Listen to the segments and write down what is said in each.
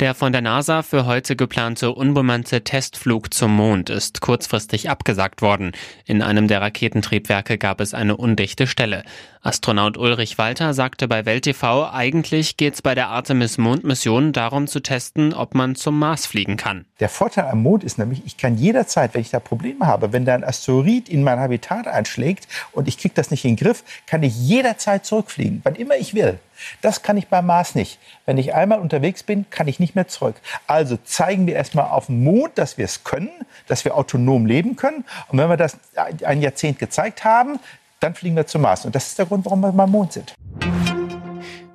Der von der NASA für heute geplante unbemannte Testflug zum Mond ist kurzfristig abgesagt worden. In einem der Raketentriebwerke gab es eine undichte Stelle. Astronaut Ulrich Walter sagte bei Welt TV, eigentlich geht's bei der Artemis-Mondmission darum zu testen, ob man zum Mars fliegen kann. Der Vorteil am Mond ist nämlich, ich kann jederzeit, wenn ich da Probleme habe, wenn da ein Asteroid in mein Habitat einschlägt und ich kriege das nicht in den Griff, kann ich jederzeit zurückfliegen, wann immer ich will. Das kann ich beim Mars nicht. Wenn ich einmal unterwegs bin, kann ich nicht mehr zurück. Also zeigen wir erstmal auf dem Mond, dass wir es können, dass wir autonom leben können. Und wenn wir das ein Jahrzehnt gezeigt haben, dann fliegen wir zum Mars. Und das ist der Grund, warum wir beim Mond sind.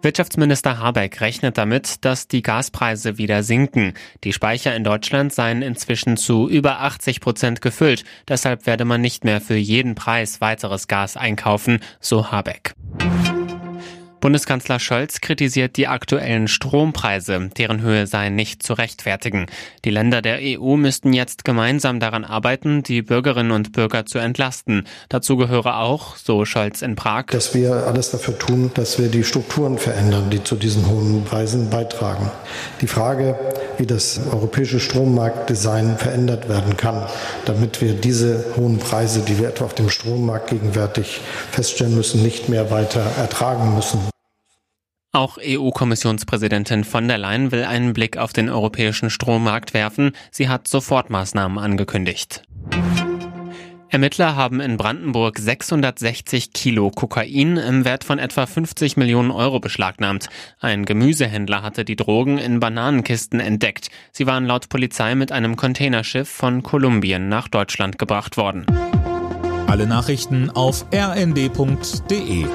Wirtschaftsminister Habeck rechnet damit, dass die Gaspreise wieder sinken. Die Speicher in Deutschland seien inzwischen zu über 80 Prozent gefüllt. Deshalb werde man nicht mehr für jeden Preis weiteres Gas einkaufen, so Habeck. Bundeskanzler Scholz kritisiert die aktuellen Strompreise, deren Höhe sei nicht zu rechtfertigen. Die Länder der EU müssten jetzt gemeinsam daran arbeiten, die Bürgerinnen und Bürger zu entlasten. Dazu gehöre auch, so Scholz in Prag, dass wir alles dafür tun, dass wir die Strukturen verändern, die zu diesen hohen Preisen beitragen. Die Frage, wie das europäische Strommarktdesign verändert werden kann, damit wir diese hohen Preise, die wir etwa auf dem Strommarkt gegenwärtig feststellen müssen, nicht mehr weiter ertragen müssen. Auch EU-Kommissionspräsidentin von der Leyen will einen Blick auf den europäischen Strommarkt werfen. Sie hat Sofortmaßnahmen angekündigt. Ermittler haben in Brandenburg 660 Kilo Kokain im Wert von etwa 50 Millionen Euro beschlagnahmt. Ein Gemüsehändler hatte die Drogen in Bananenkisten entdeckt. Sie waren laut Polizei mit einem Containerschiff von Kolumbien nach Deutschland gebracht worden. Alle Nachrichten auf rnd.de